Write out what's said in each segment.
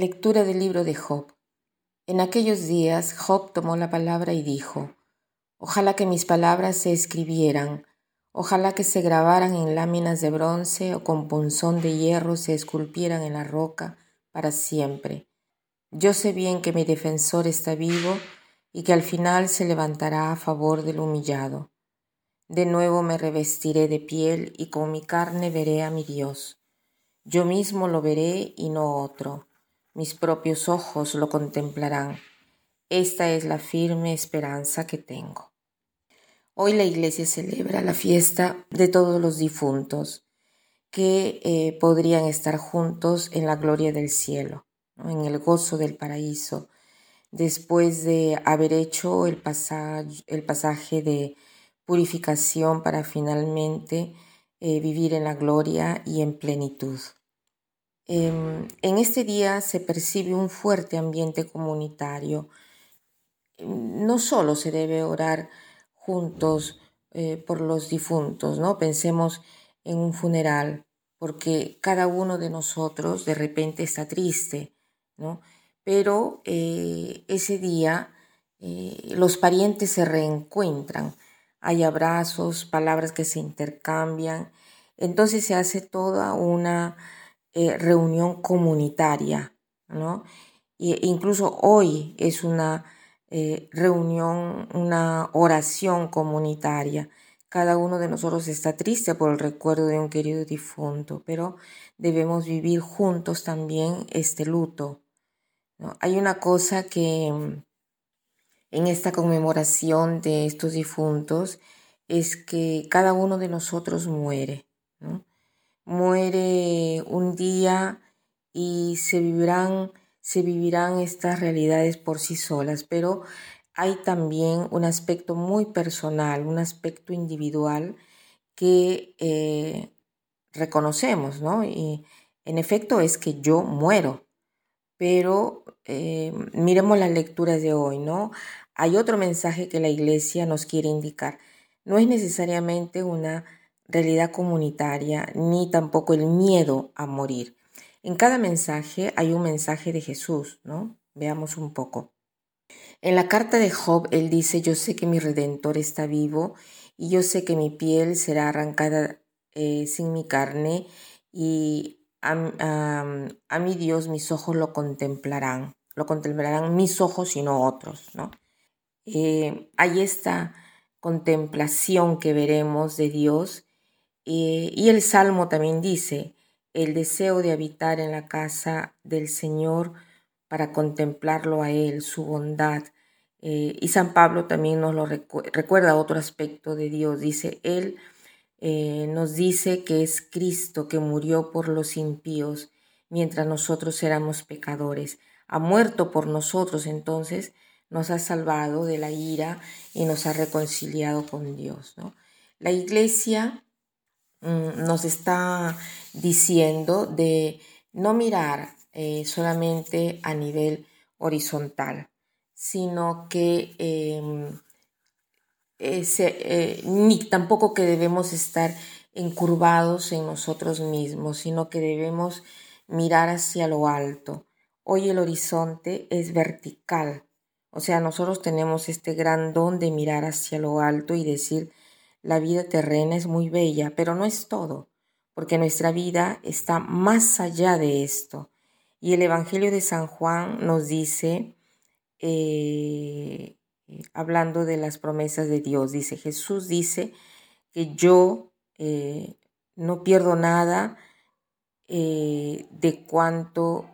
Lectura del libro de Job. En aquellos días Job tomó la palabra y dijo, Ojalá que mis palabras se escribieran, ojalá que se grabaran en láminas de bronce o con punzón de hierro se esculpieran en la roca para siempre. Yo sé bien que mi defensor está vivo y que al final se levantará a favor del humillado. De nuevo me revestiré de piel y con mi carne veré a mi Dios. Yo mismo lo veré y no otro mis propios ojos lo contemplarán. Esta es la firme esperanza que tengo. Hoy la iglesia celebra la fiesta de todos los difuntos que eh, podrían estar juntos en la gloria del cielo, en el gozo del paraíso, después de haber hecho el, el pasaje de purificación para finalmente eh, vivir en la gloria y en plenitud. Em, en este día se percibe un fuerte ambiente comunitario. No solo se debe orar juntos eh, por los difuntos, ¿no? Pensemos en un funeral, porque cada uno de nosotros de repente está triste, ¿no? Pero eh, ese día eh, los parientes se reencuentran, hay abrazos, palabras que se intercambian, entonces se hace toda una eh, reunión comunitaria, ¿no? E incluso hoy es una eh, reunión, una oración comunitaria. Cada uno de nosotros está triste por el recuerdo de un querido difunto, pero debemos vivir juntos también este luto. Hay una cosa que mm, en esta conmemoración de estos difuntos es que cada uno de nosotros muere. ¿no? Muere un día y se vivirán, se vivirán estas realidades por sí solas, pero hay también un aspecto muy personal, un aspecto individual que eh, reconocemos, ¿no? Y en efecto es que yo muero, pero eh, miremos las lecturas de hoy, ¿no? Hay otro mensaje que la iglesia nos quiere indicar. No es necesariamente una realidad comunitaria, ni tampoco el miedo a morir. En cada mensaje hay un mensaje de Jesús, ¿no? Veamos un poco. En la carta de Job, él dice, yo sé que mi redentor está vivo y yo sé que mi piel será arrancada eh, sin mi carne y a, mi Dios mis ojos lo contemplarán, lo contemplarán mis ojos y no otros, ¿no? Eh, hay esta contemplación que veremos de Dios eh, y el Salmo también dice, el deseo de habitar en la casa del Señor para contemplarlo a Él, su bondad. Eh, y San Pablo también nos lo recuerda otro aspecto de Dios. Dice, Él eh, nos dice que es Cristo que murió por los impíos mientras nosotros éramos pecadores. Ha muerto por nosotros, entonces nos ha salvado de la ira y nos ha reconciliado con Dios. ¿no? La iglesia nos está diciendo de no mirar eh, solamente a nivel horizontal, sino que em, eh, tampoco que debemos estar encurvados en nosotros mismos, sino que debemos mirar hacia lo alto. Hoy el horizonte es vertical, o sea, nosotros tenemos este gran don de mirar hacia lo alto y decir, la vida terrena es muy bella, pero no es todo, porque nuestra vida está más allá de esto. Y el Evangelio de San Juan nos dice, eh, hablando de las promesas de Dios, dice, Jesús dice que yo eh, no pierdo nada eh, de cuanto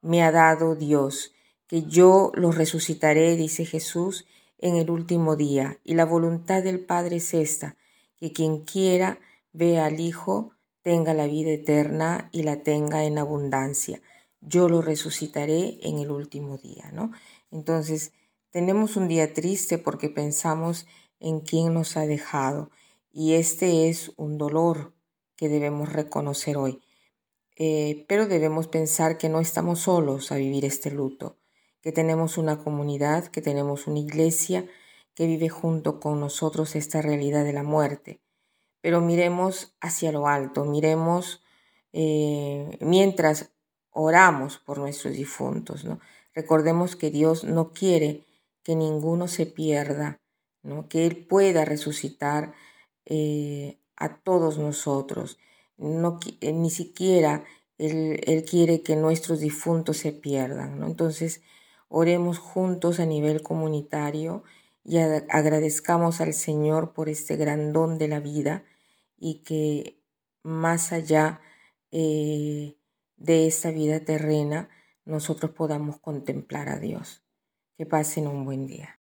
me ha dado Dios, que yo los resucitaré, dice Jesús, en el último día. Y la voluntad del Padre es esta, que quien quiera vea al Hijo tenga la vida eterna y la tenga en abundancia. Yo lo resucitaré en el último día, ¿no? Entonces, tenemos un día triste porque pensamos en quién nos ha dejado y este es un dolor que debemos reconocer hoy. Eh, pero debemos pensar que no estamos solos a vivir este luto que tenemos una comunidad, que tenemos una iglesia que vive junto con nosotros esta realidad de la muerte. Pero miremos hacia lo alto, miremos eh, mientras oramos por nuestros difuntos, ¿no? Recordemos que Dios no quiere que ninguno se pierda, ¿no? Que Él pueda resucitar eh, a todos nosotros. No, eh, ni siquiera él, él, quiere que nuestros difuntos se pierdan, ¿no? Entonces, oremos juntos a nivel comunitario y agradezcamos al Señor por este gran don de la vida y que más allá eh, de esta vida terrena nosotros podamos contemplar a Dios. Que pasen un buen día.